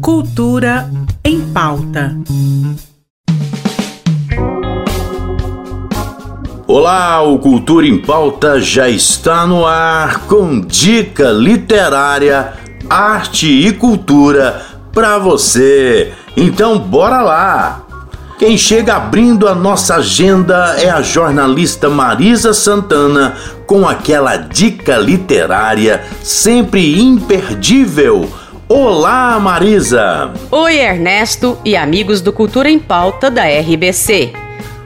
Cultura em pauta. Olá, o Cultura em Pauta já está no ar com dica literária, arte e cultura para você. Então, bora lá! Quem chega abrindo a nossa agenda é a jornalista Marisa Santana com aquela dica literária sempre imperdível. Olá, Marisa! Oi, Ernesto e amigos do Cultura em Pauta da RBC.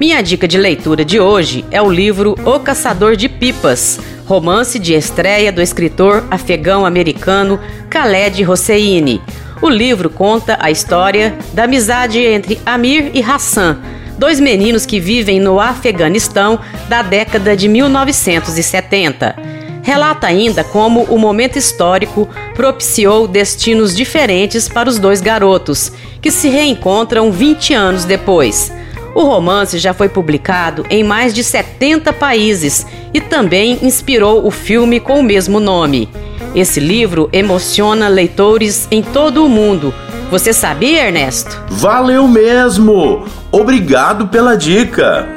Minha dica de leitura de hoje é o livro O Caçador de Pipas, romance de estreia do escritor afegão-americano Khaled Hosseini o livro conta a história da amizade entre Amir e Hassan, dois meninos que vivem no Afeganistão da década de 1970. Relata ainda como o momento histórico propiciou destinos diferentes para os dois garotos, que se reencontram 20 anos depois. O romance já foi publicado em mais de 70 países e também inspirou o filme com o mesmo nome. Esse livro emociona leitores em todo o mundo. Você sabia, Ernesto? Valeu mesmo! Obrigado pela dica!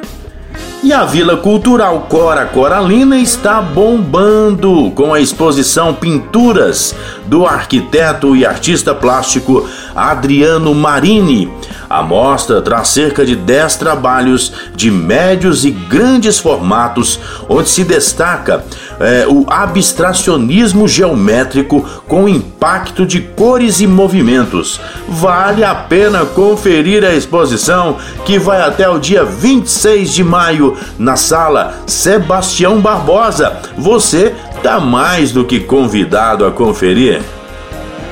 E a Vila Cultural Cora Coralina está bombando com a exposição Pinturas do arquiteto e artista plástico Adriano Marini. A mostra traz cerca de 10 trabalhos de médios e grandes formatos, onde se destaca é, o abstracionismo geométrico com impacto de cores e movimentos. Vale a pena conferir a exposição que vai até o dia 26 de maio na sala Sebastião Barbosa. Você está mais do que convidado a conferir.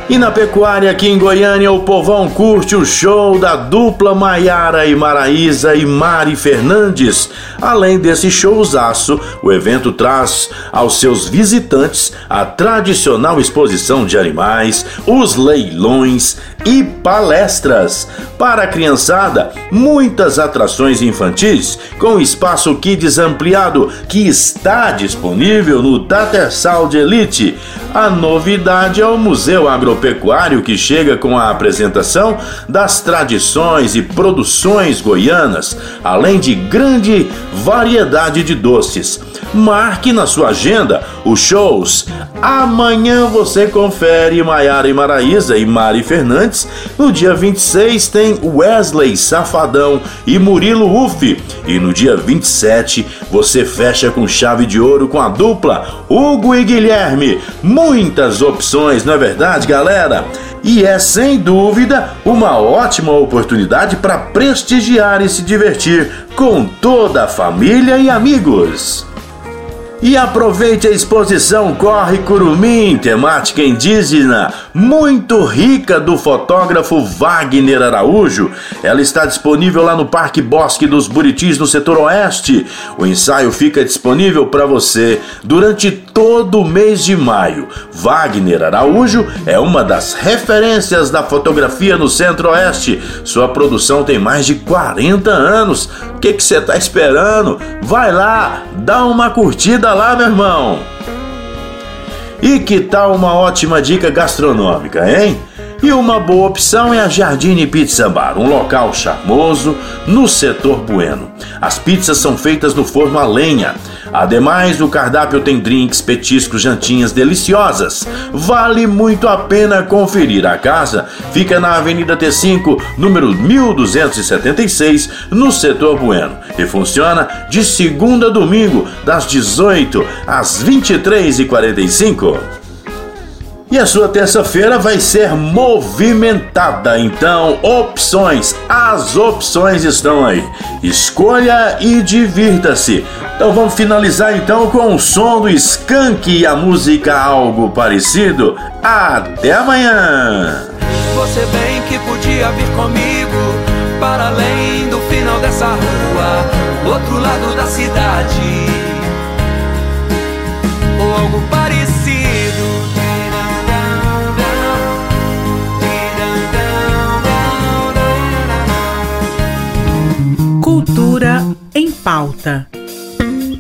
E na pecuária aqui em Goiânia, o povão curte o show da dupla Maiara e Maraísa e Mari Fernandes. Além desse showzaço, o evento traz aos seus visitantes a tradicional exposição de animais, os leilões e palestras. Para a criançada, muitas atrações infantis com espaço kids ampliado que está disponível no Tatersal de Elite. A novidade é o Museu Agropecuário que chega com a apresentação das tradições e produções goianas, além de grande variedade de doces. Marque na sua agenda os shows. Amanhã você confere Maiara e Maraísa e Mari Fernandes. No dia 26 tem Wesley Safadão e Murilo Uff. E no dia 27 você fecha com chave de ouro com a dupla Hugo e Guilherme. Muitas opções, não é verdade, galera? E é sem dúvida uma ótima oportunidade para prestigiar e se divertir com toda a família e amigos. E aproveite a exposição Corre Curumim, temática indígena, muito rica do fotógrafo Wagner Araújo. Ela está disponível lá no Parque Bosque dos Buritis, no setor oeste. O ensaio fica disponível para você durante todo o mês de maio. Wagner Araújo é uma das referências da fotografia no centro-oeste. Sua produção tem mais de 40 anos. O que você está esperando? Vai lá, dá uma curtida lá, meu irmão! E que tal uma ótima dica gastronômica, hein? E uma boa opção é a Jardine Pizza Bar, um local charmoso no setor Bueno. As pizzas são feitas no forno a lenha. Ademais, o cardápio tem drinks, petiscos, jantinhas deliciosas. Vale muito a pena conferir. A casa fica na Avenida T5, número 1276, no setor Bueno, e funciona de segunda a domingo, das 18 às 23h45. E a sua terça-feira vai ser movimentada. Então, opções, as opções estão aí. Escolha e divirta-se. Então vamos finalizar então com o som do Skank e a música algo parecido. Até amanhã. Você bem que podia vir comigo para além do final dessa rua, outro lado da cidade. Ou algo parecido. Cultura em Pauta.